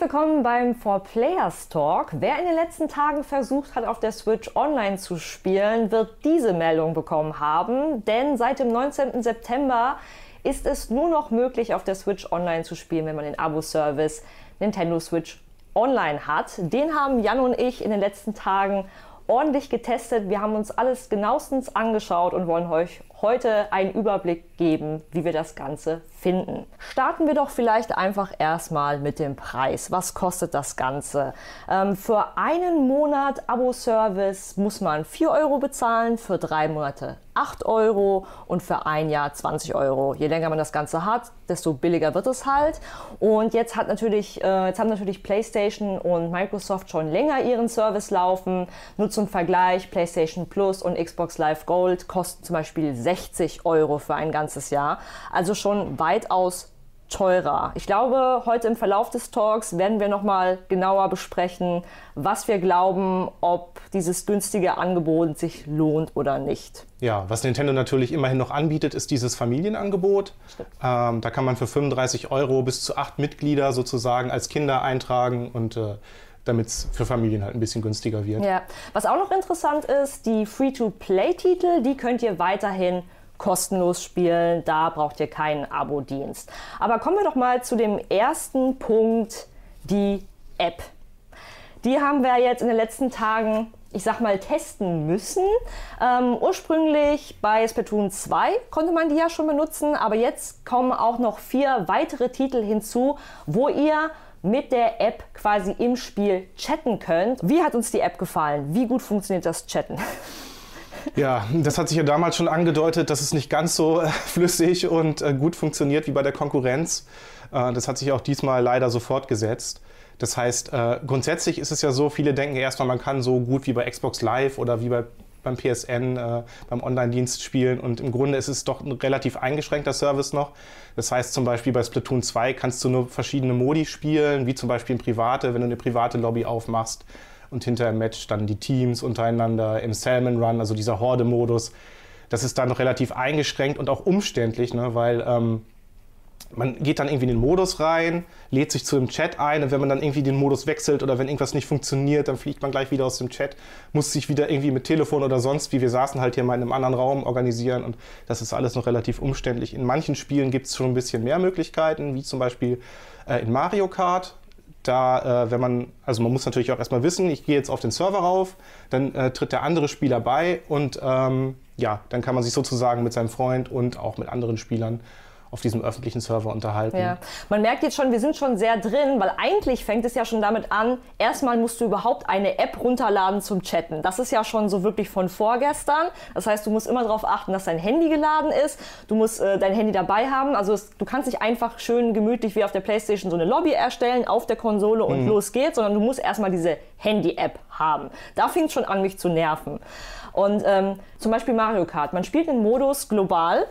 Herzlich willkommen beim 4Players Talk. Wer in den letzten Tagen versucht hat, auf der Switch online zu spielen, wird diese Meldung bekommen haben, denn seit dem 19. September ist es nur noch möglich, auf der Switch online zu spielen, wenn man den Abo-Service Nintendo Switch Online hat. Den haben Jan und ich in den letzten Tagen ordentlich getestet. Wir haben uns alles genauestens angeschaut und wollen euch heute einen Überblick geben, wie wir das Ganze finden. Starten wir doch vielleicht einfach erstmal mit dem Preis. Was kostet das Ganze? Ähm, für einen Monat Abo-Service muss man 4 Euro bezahlen, für drei Monate 8 Euro und für ein Jahr 20 Euro. Je länger man das Ganze hat, desto billiger wird es halt. Und jetzt hat natürlich, äh, jetzt haben natürlich PlayStation und Microsoft schon länger ihren Service laufen. Nur zum Vergleich, PlayStation Plus und Xbox Live Gold kosten zum Beispiel 60 Euro für ein ganzes Jahr. Also schon weitaus teurer. Ich glaube, heute im Verlauf des Talks werden wir nochmal genauer besprechen, was wir glauben, ob dieses günstige Angebot sich lohnt oder nicht. Ja, was Nintendo natürlich immerhin noch anbietet, ist dieses Familienangebot. Ähm, da kann man für 35 Euro bis zu acht Mitglieder sozusagen als Kinder eintragen und äh, damit es für Familien halt ein bisschen günstiger wird. Ja, was auch noch interessant ist, die Free-to-Play-Titel, die könnt ihr weiterhin kostenlos spielen. Da braucht ihr keinen Abo-Dienst. Aber kommen wir doch mal zu dem ersten Punkt, die App. Die haben wir jetzt in den letzten Tagen ich sag mal, testen müssen. Ähm, ursprünglich bei Splatoon 2 konnte man die ja schon benutzen, aber jetzt kommen auch noch vier weitere Titel hinzu, wo ihr mit der App quasi im Spiel chatten könnt. Wie hat uns die App gefallen? Wie gut funktioniert das Chatten? Ja, das hat sich ja damals schon angedeutet, dass es nicht ganz so äh, flüssig und äh, gut funktioniert wie bei der Konkurrenz. Äh, das hat sich auch diesmal leider so fortgesetzt. Das heißt, grundsätzlich ist es ja so, viele denken erstmal, man kann so gut wie bei Xbox Live oder wie bei beim PSN, beim Online-Dienst spielen. Und im Grunde ist es doch ein relativ eingeschränkter Service noch. Das heißt zum Beispiel bei Splatoon 2 kannst du nur verschiedene Modi spielen, wie zum Beispiel in private, wenn du eine private Lobby aufmachst und hinter im Match dann die Teams untereinander im Salmon Run, also dieser Horde-Modus. Das ist dann noch relativ eingeschränkt und auch umständlich, ne, weil ähm, man geht dann irgendwie in den Modus rein, lädt sich zu dem Chat ein und wenn man dann irgendwie den Modus wechselt oder wenn irgendwas nicht funktioniert, dann fliegt man gleich wieder aus dem Chat, muss sich wieder irgendwie mit Telefon oder sonst, wie wir saßen halt hier mal in einem anderen Raum organisieren und das ist alles noch relativ umständlich. In manchen Spielen gibt es schon ein bisschen mehr Möglichkeiten, wie zum Beispiel äh, in Mario Kart. Da, äh, wenn man, also man muss natürlich auch erstmal wissen, ich gehe jetzt auf den Server rauf, dann äh, tritt der andere Spieler bei und ähm, ja, dann kann man sich sozusagen mit seinem Freund und auch mit anderen Spielern auf diesem öffentlichen Server unterhalten. Ja. Man merkt jetzt schon, wir sind schon sehr drin, weil eigentlich fängt es ja schon damit an, erstmal musst du überhaupt eine App runterladen zum Chatten. Das ist ja schon so wirklich von vorgestern. Das heißt, du musst immer darauf achten, dass dein Handy geladen ist. Du musst äh, dein Handy dabei haben. Also es, du kannst nicht einfach schön gemütlich wie auf der Playstation so eine Lobby erstellen auf der Konsole und mhm. los geht's, sondern du musst erstmal diese Handy-App haben. Da fing es schon an, mich zu nerven. Und ähm, zum Beispiel Mario Kart. Man spielt den Modus global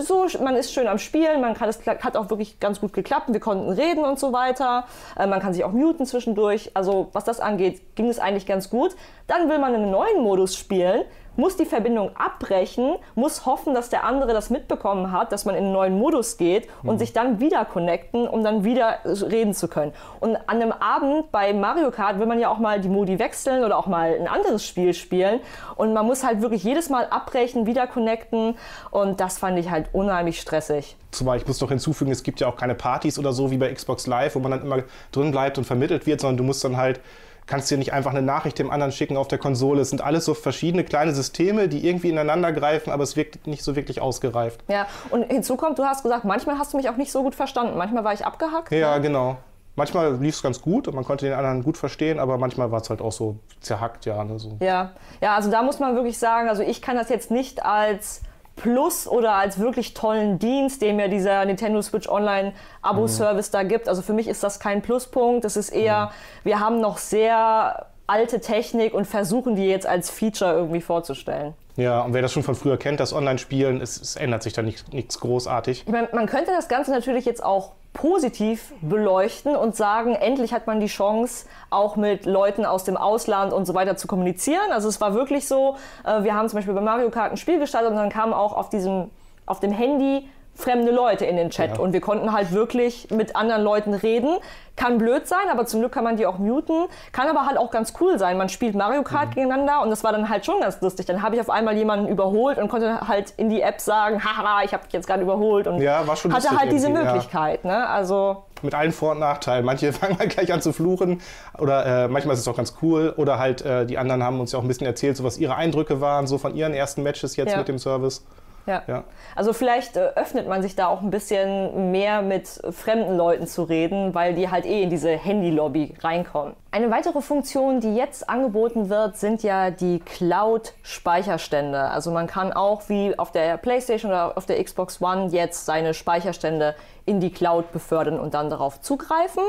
so, man ist schön am Spielen, man kann, es hat auch wirklich ganz gut geklappt, wir konnten reden und so weiter. Äh, man kann sich auch muten zwischendurch. Also was das angeht, ging es eigentlich ganz gut. Dann will man einen neuen Modus spielen muss die Verbindung abbrechen, muss hoffen, dass der andere das mitbekommen hat, dass man in einen neuen Modus geht und mhm. sich dann wieder connecten, um dann wieder reden zu können. Und an einem Abend bei Mario Kart will man ja auch mal die Modi wechseln oder auch mal ein anderes Spiel spielen und man muss halt wirklich jedes Mal abbrechen, wieder connecten und das fand ich halt unheimlich stressig. Zumal ich muss noch hinzufügen, es gibt ja auch keine Partys oder so wie bei Xbox Live, wo man dann immer drin bleibt und vermittelt wird, sondern du musst dann halt kannst dir nicht einfach eine Nachricht dem anderen schicken auf der Konsole. Es sind alles so verschiedene kleine Systeme, die irgendwie ineinander greifen, aber es wirkt nicht so wirklich ausgereift. Ja, und hinzu kommt, du hast gesagt, manchmal hast du mich auch nicht so gut verstanden. Manchmal war ich abgehackt. Ja, ne? genau. Manchmal lief es ganz gut und man konnte den anderen gut verstehen, aber manchmal war es halt auch so zerhackt, ja. Ne, so. Ja. ja, also da muss man wirklich sagen, also ich kann das jetzt nicht als Plus oder als wirklich tollen Dienst, den mir dieser Nintendo Switch Online Abo-Service mhm. da gibt. Also für mich ist das kein Pluspunkt. Das ist eher, mhm. wir haben noch sehr alte Technik und versuchen die jetzt als Feature irgendwie vorzustellen. Ja, und wer das schon von früher kennt, das Online-Spielen, es, es, ändert sich da nicht, nichts großartig. Ich meine, man könnte das Ganze natürlich jetzt auch positiv beleuchten und sagen, endlich hat man die Chance, auch mit Leuten aus dem Ausland und so weiter zu kommunizieren. Also es war wirklich so, äh, wir haben zum Beispiel bei Mario Kart ein Spiel gestartet und dann kam auch auf diesem, auf dem Handy fremde Leute in den Chat. Ja. Und wir konnten halt wirklich mit anderen Leuten reden. Kann blöd sein, aber zum Glück kann man die auch muten. Kann aber halt auch ganz cool sein. Man spielt Mario Kart Mhm. gegeneinander und das war dann halt schon ganz lustig. Dann habe ich auf einmal jemanden überholt und konnte halt in die App sagen, haha, ich habe dich jetzt gerade überholt. Und Ja, war schon hatte halt diese irgendwie, ja. Möglichkeit. Ne? Also Mit allen Vor- und Nachteilen. Manche fangen halt gleich an zu fluchen oder äh, manchmal ist es auch ganz cool. Oder halt äh, die anderen haben uns ja auch ein bisschen erzählt, so was ihre Eindrücke waren, so von ihren ersten Matches jetzt mit dem Service. Ja. Ja. Also vielleicht äh, öffnet man sich da auch ein bisschen mehr mit fremden Leuten zu reden, weil die halt eh in diese Handy-Lobby reinkommen. Eine weitere Funktion, die jetzt angeboten wird, sind ja die Cloud-Speicherstände. Also man kann auch wie auf der PlayStation oder auf der Xbox One jetzt seine Speicherstände in die Cloud befördern und dann darauf zugreifen.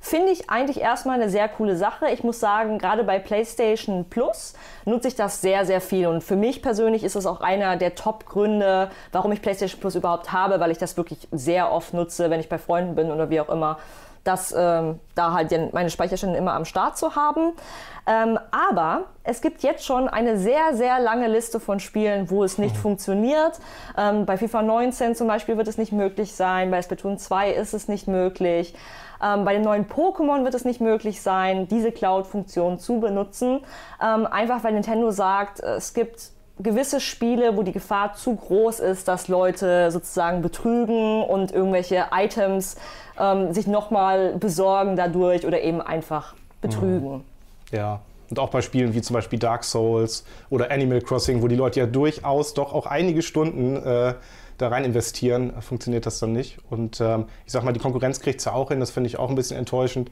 Finde ich eigentlich erstmal eine sehr coole Sache. Ich muss sagen, gerade bei PlayStation Plus nutze ich das sehr, sehr viel. Und für mich persönlich ist es auch einer der Top-Gründe, warum ich PlayStation Plus überhaupt habe, weil ich das wirklich sehr oft nutze, wenn ich bei Freunden bin oder wie auch immer. Das ähm, da halt meine Speicherstände immer am Start zu haben. Ähm, aber es gibt jetzt schon eine sehr, sehr lange Liste von Spielen, wo es nicht funktioniert. Ähm, bei FIFA 19 zum Beispiel wird es nicht möglich sein, bei Splatoon 2 ist es nicht möglich. Ähm, bei den neuen Pokémon wird es nicht möglich sein, diese Cloud-Funktion zu benutzen. Ähm, einfach weil Nintendo sagt, äh, es gibt gewisse Spiele, wo die Gefahr zu groß ist, dass Leute sozusagen betrügen und irgendwelche Items ähm, sich nochmal besorgen dadurch oder eben einfach betrügen. Ja. Und auch bei Spielen wie zum Beispiel Dark Souls oder Animal Crossing, wo die Leute ja durchaus doch auch einige Stunden äh, da rein investieren, funktioniert das dann nicht. Und ähm, ich sag mal, die Konkurrenz kriegt es ja auch hin, das finde ich auch ein bisschen enttäuschend,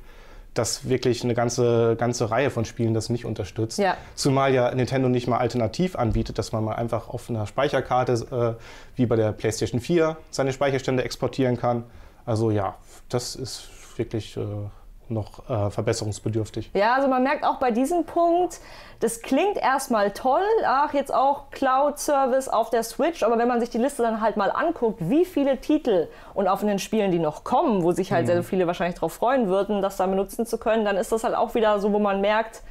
dass wirklich eine ganze, ganze Reihe von Spielen das nicht unterstützt. Ja. Zumal ja Nintendo nicht mal alternativ anbietet, dass man mal einfach auf einer Speicherkarte, äh, wie bei der PlayStation 4, seine Speicherstände exportieren kann. Also ja, das ist wirklich äh, noch äh, verbesserungsbedürftig. Ja, also man merkt auch bei diesem Punkt, das klingt erstmal toll, ach jetzt auch Cloud-Service auf der Switch, aber wenn man sich die Liste dann halt mal anguckt, wie viele Titel und auf den Spielen, die noch kommen, wo sich halt sehr viele wahrscheinlich darauf freuen würden, das da benutzen zu können, dann ist das halt auch wieder so, wo man merkt,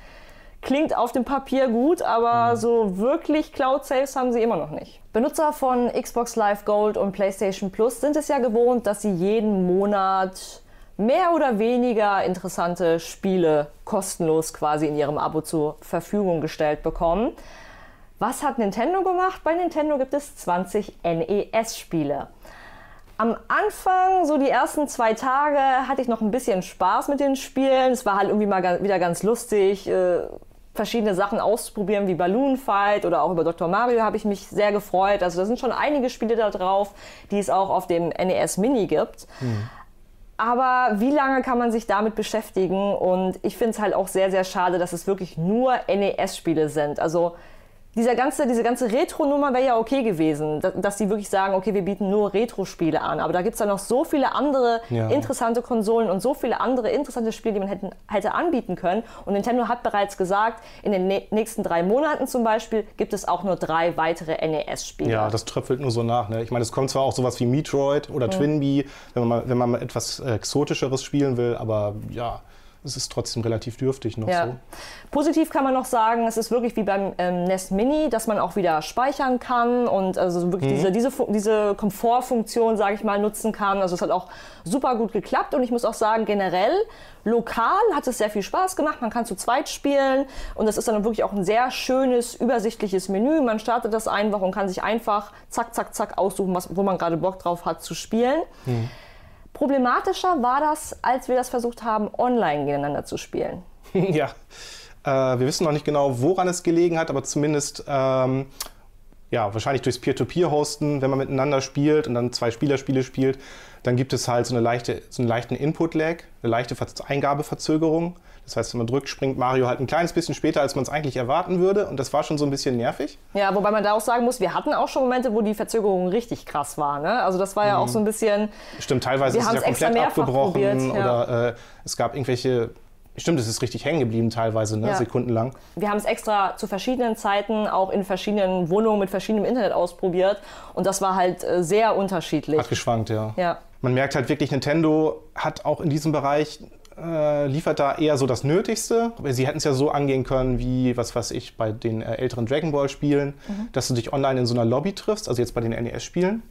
klingt auf dem Papier gut, aber so wirklich Cloud-Saves haben sie immer noch nicht. Benutzer von Xbox Live Gold und PlayStation Plus sind es ja gewohnt, dass sie jeden Monat mehr oder weniger interessante Spiele kostenlos quasi in ihrem Abo zur Verfügung gestellt bekommen. Was hat Nintendo gemacht? Bei Nintendo gibt es 20 NES-Spiele. Am Anfang, so die ersten zwei Tage, hatte ich noch ein bisschen Spaß mit den Spielen. Es war halt irgendwie mal wieder ganz lustig, äh, verschiedene Sachen auszuprobieren, wie Balloon Fight oder auch über Dr. Mario habe ich mich sehr gefreut. Also da sind schon einige Spiele da drauf, die es auch auf dem NES Mini gibt. Aber wie lange kann man sich damit beschäftigen? Und ich finde es halt auch sehr, sehr schade, dass es wirklich nur NES-Spiele sind. Also dieser ganze, diese ganze Retro-Nummer wäre ja okay gewesen, dass, dass die wirklich sagen, okay, wir bieten nur Retro-Spiele an. Aber da gibt es dann noch so viele andere Ja. interessante Konsolen und so viele andere interessante Spiele, die man hätten, hätte anbieten können. Und Nintendo hat bereits gesagt, in den nä- nächsten drei Monaten zum Beispiel gibt es auch nur drei weitere NES-Spiele. Ja, das tröpfelt nur so nach. Ne? Ich meine, es kommt zwar auch sowas wie Metroid oder Twinbee, wenn man, mal, wenn man mal etwas äh, Exotischeres spielen will, aber ja, es ist trotzdem relativ dürftig noch Ja. so. Positiv kann man noch sagen, es ist wirklich wie beim ähm, Nest Mini, dass man auch wieder speichern kann und also wirklich diese, diese, Fu- diese Komfortfunktion, sage ich mal, nutzen kann. Also es hat auch super gut geklappt und ich muss auch sagen, generell lokal hat es sehr viel Spaß gemacht. Man kann zu zweit spielen und das ist dann wirklich auch ein sehr schönes, übersichtliches Menü. Man startet das einfach und kann sich einfach zack, zack, zack aussuchen, was, wo man gerade Bock drauf hat zu spielen. Problematischer war das, als wir das versucht haben, online gegeneinander zu spielen. ja. Äh, wir wissen noch nicht genau, woran es gelegen hat, aber zumindest ähm, ja, wahrscheinlich durchs Peer-to-Peer-Hosten, wenn man miteinander spielt und dann zwei Spielerspiele spielt, dann gibt es halt so, eine leichte, so einen leichten Input-Lag, eine leichte Ver Eingabeverzögerung. Das heißt, wenn man drückt, springt Mario halt ein kleines bisschen später, als man es eigentlich erwarten würde. Und das war schon so ein bisschen nervig. Ja, wobei man da auch sagen muss, wir hatten auch schon Momente, wo die Verzögerung richtig krass war. Ne? Also das war ja auch so ein bisschen, Stimmt, teilweise Wir ist es ja komplett abgebrochen probiert, ja. oder äh, es gab irgendwelche. Stimmt, es ist richtig hängen geblieben teilweise, ne? Ja. sekundenlang. wir haben es extra zu verschiedenen Zeiten auch in verschiedenen Wohnungen mit verschiedenem Internet ausprobiert und das war halt äh, sehr unterschiedlich. Hat geschwankt, ja. Ja. Man merkt halt wirklich, Nintendo hat auch in diesem Bereich, äh, liefert da eher so das Nötigste. Sie hätten es ja so angehen können, wie, was weiß ich, bei den äh, älteren Dragon Ball Spielen, Mhm. dass du dich online in so einer Lobby triffst, also jetzt bei den NES-Spielen,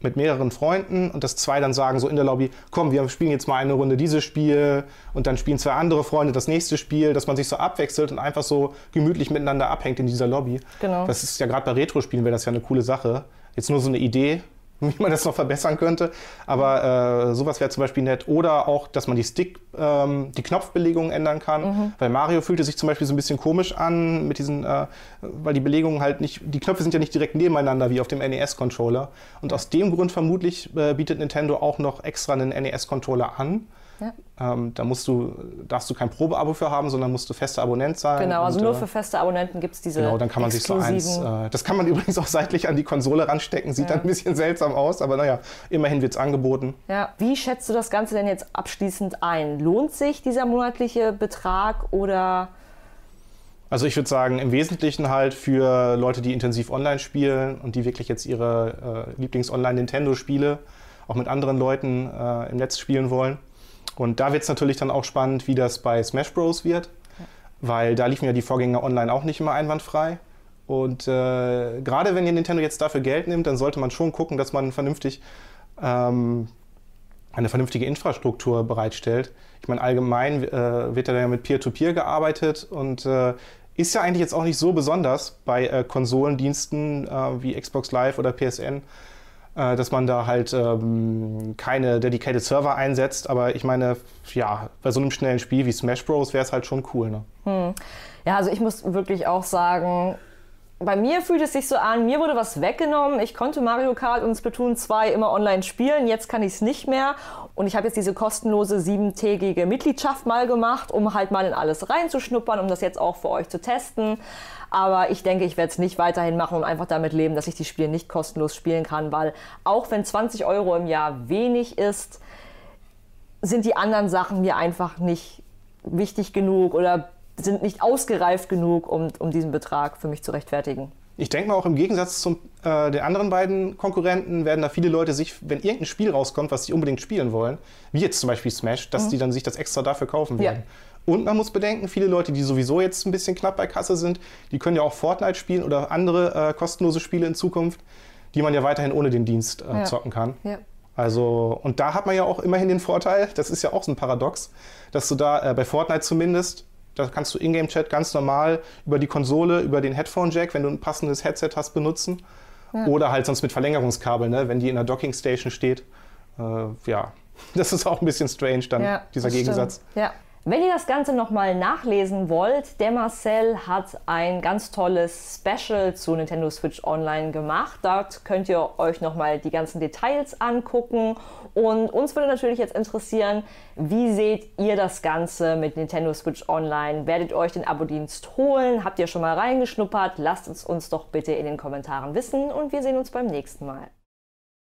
mit mehreren Freunden und dass zwei dann sagen so in der Lobby, komm, wir spielen jetzt mal eine Runde dieses Spiel und dann spielen zwei andere Freunde das nächste Spiel, dass man sich so abwechselt und einfach so gemütlich miteinander abhängt in dieser Lobby. Genau. Das ist ja gerade bei Retro-Spielen wäre das ja eine coole Sache. Jetzt nur so eine Idee, wie man das noch verbessern könnte. Aber äh, sowas wäre zum Beispiel nett. Oder auch, dass man die Stick, ähm, die Knopfbelegung ändern kann. Mhm. Weil Mario fühlte sich zum Beispiel so ein bisschen komisch an mit diesen, äh, weil die Belegungen halt nicht, die Knöpfe sind ja nicht direkt nebeneinander wie auf dem NES-Controller. Und aus dem Grund vermutlich äh, bietet Nintendo auch noch extra einen NES-Controller an ja. Ähm, da musst du, darfst du kein Probeabo für haben, sondern musst du fester Abonnent sein. Genau, also und, nur äh, für feste Abonnenten gibt es diese. Genau, dann kann man sich so eins. Äh, das kann man übrigens auch seitlich an die Konsole ranstecken. Sieht ja. dann ein bisschen seltsam aus, aber naja, immerhin wird es angeboten. Ja. Wie schätzt du das Ganze denn jetzt abschließend ein? Lohnt sich dieser monatliche Betrag oder. Also ich würde sagen, im Wesentlichen halt für Leute, die intensiv online spielen und die wirklich jetzt ihre äh, Lieblings-Online-Nintendo-Spiele auch mit anderen Leuten äh, im Netz spielen wollen. Und da wird es natürlich dann auch spannend, wie das bei Smash Bros. wird, ja. weil da liefen ja die Vorgänger online auch nicht immer einwandfrei. Und äh, gerade wenn ihr Nintendo jetzt dafür Geld nimmt, dann sollte man schon gucken, dass man vernünftig ähm, eine vernünftige Infrastruktur bereitstellt. Ich meine, allgemein äh, wird da ja mit Peer-to-Peer -Peer gearbeitet und äh, ist ja eigentlich jetzt auch nicht so besonders bei äh, Konsolendiensten äh, wie Xbox Live oder PSN äh, dass man da halt ähm, keine dedicated Server einsetzt. Aber ich meine, ja, bei so einem schnellen Spiel wie Smash Bros. wäre es halt schon cool. Ne? Hm. Ja, also ich muss wirklich auch sagen, bei mir fühlt es sich so an, mir wurde was weggenommen. Ich konnte Mario Kart und Splatoon 2 immer online spielen, jetzt kann ich es nicht mehr. Und ich habe jetzt diese kostenlose siebentägige Mitgliedschaft mal gemacht, um halt mal in alles reinzuschnuppern, um das jetzt auch für euch zu testen. Aber ich denke, ich werde es nicht weiterhin machen und einfach damit leben, dass ich die Spiele nicht kostenlos spielen kann, weil auch wenn 20 Euro im Jahr wenig ist, sind die anderen Sachen mir einfach nicht wichtig genug oder sind nicht ausgereift genug, um, um diesen Betrag für mich zu rechtfertigen. Ich denke mal auch im Gegensatz zu äh, den anderen beiden Konkurrenten werden da viele Leute sich, wenn irgendein Spiel rauskommt, was sie unbedingt spielen wollen, wie jetzt zum Beispiel Smash, dass mhm. die dann sich das extra dafür kaufen werden. Ja. Und man muss bedenken, viele Leute, die sowieso jetzt ein bisschen knapp bei Kasse sind, die können ja auch Fortnite spielen oder andere äh, kostenlose Spiele in Zukunft, die man ja weiterhin ohne den Dienst äh, ja. zocken kann. Ja. Also, und da hat man ja auch immerhin den Vorteil, das ist ja auch so ein Paradox, dass du da äh, bei Fortnite zumindest da kannst du Ingame-Chat ganz normal über die Konsole, über den Headphone-Jack, wenn du ein passendes Headset hast, benutzen. Ja. Oder halt sonst mit Verlängerungskabel, ne? wenn die in der Docking-Station steht. Äh, ja, das ist auch ein bisschen strange dann, ja, dieser Gegensatz. Stimmt. Ja. Wenn ihr das Ganze nochmal nachlesen wollt, der Marcel hat ein ganz tolles Special zu Nintendo Switch Online gemacht. Dort könnt ihr euch nochmal die ganzen Details angucken. Und uns würde natürlich jetzt interessieren, wie seht ihr das Ganze mit Nintendo Switch Online? Werdet ihr euch den Abo-Dienst holen? Habt ihr schon mal reingeschnuppert? Lasst es uns doch bitte in den Kommentaren wissen und wir sehen uns beim nächsten Mal.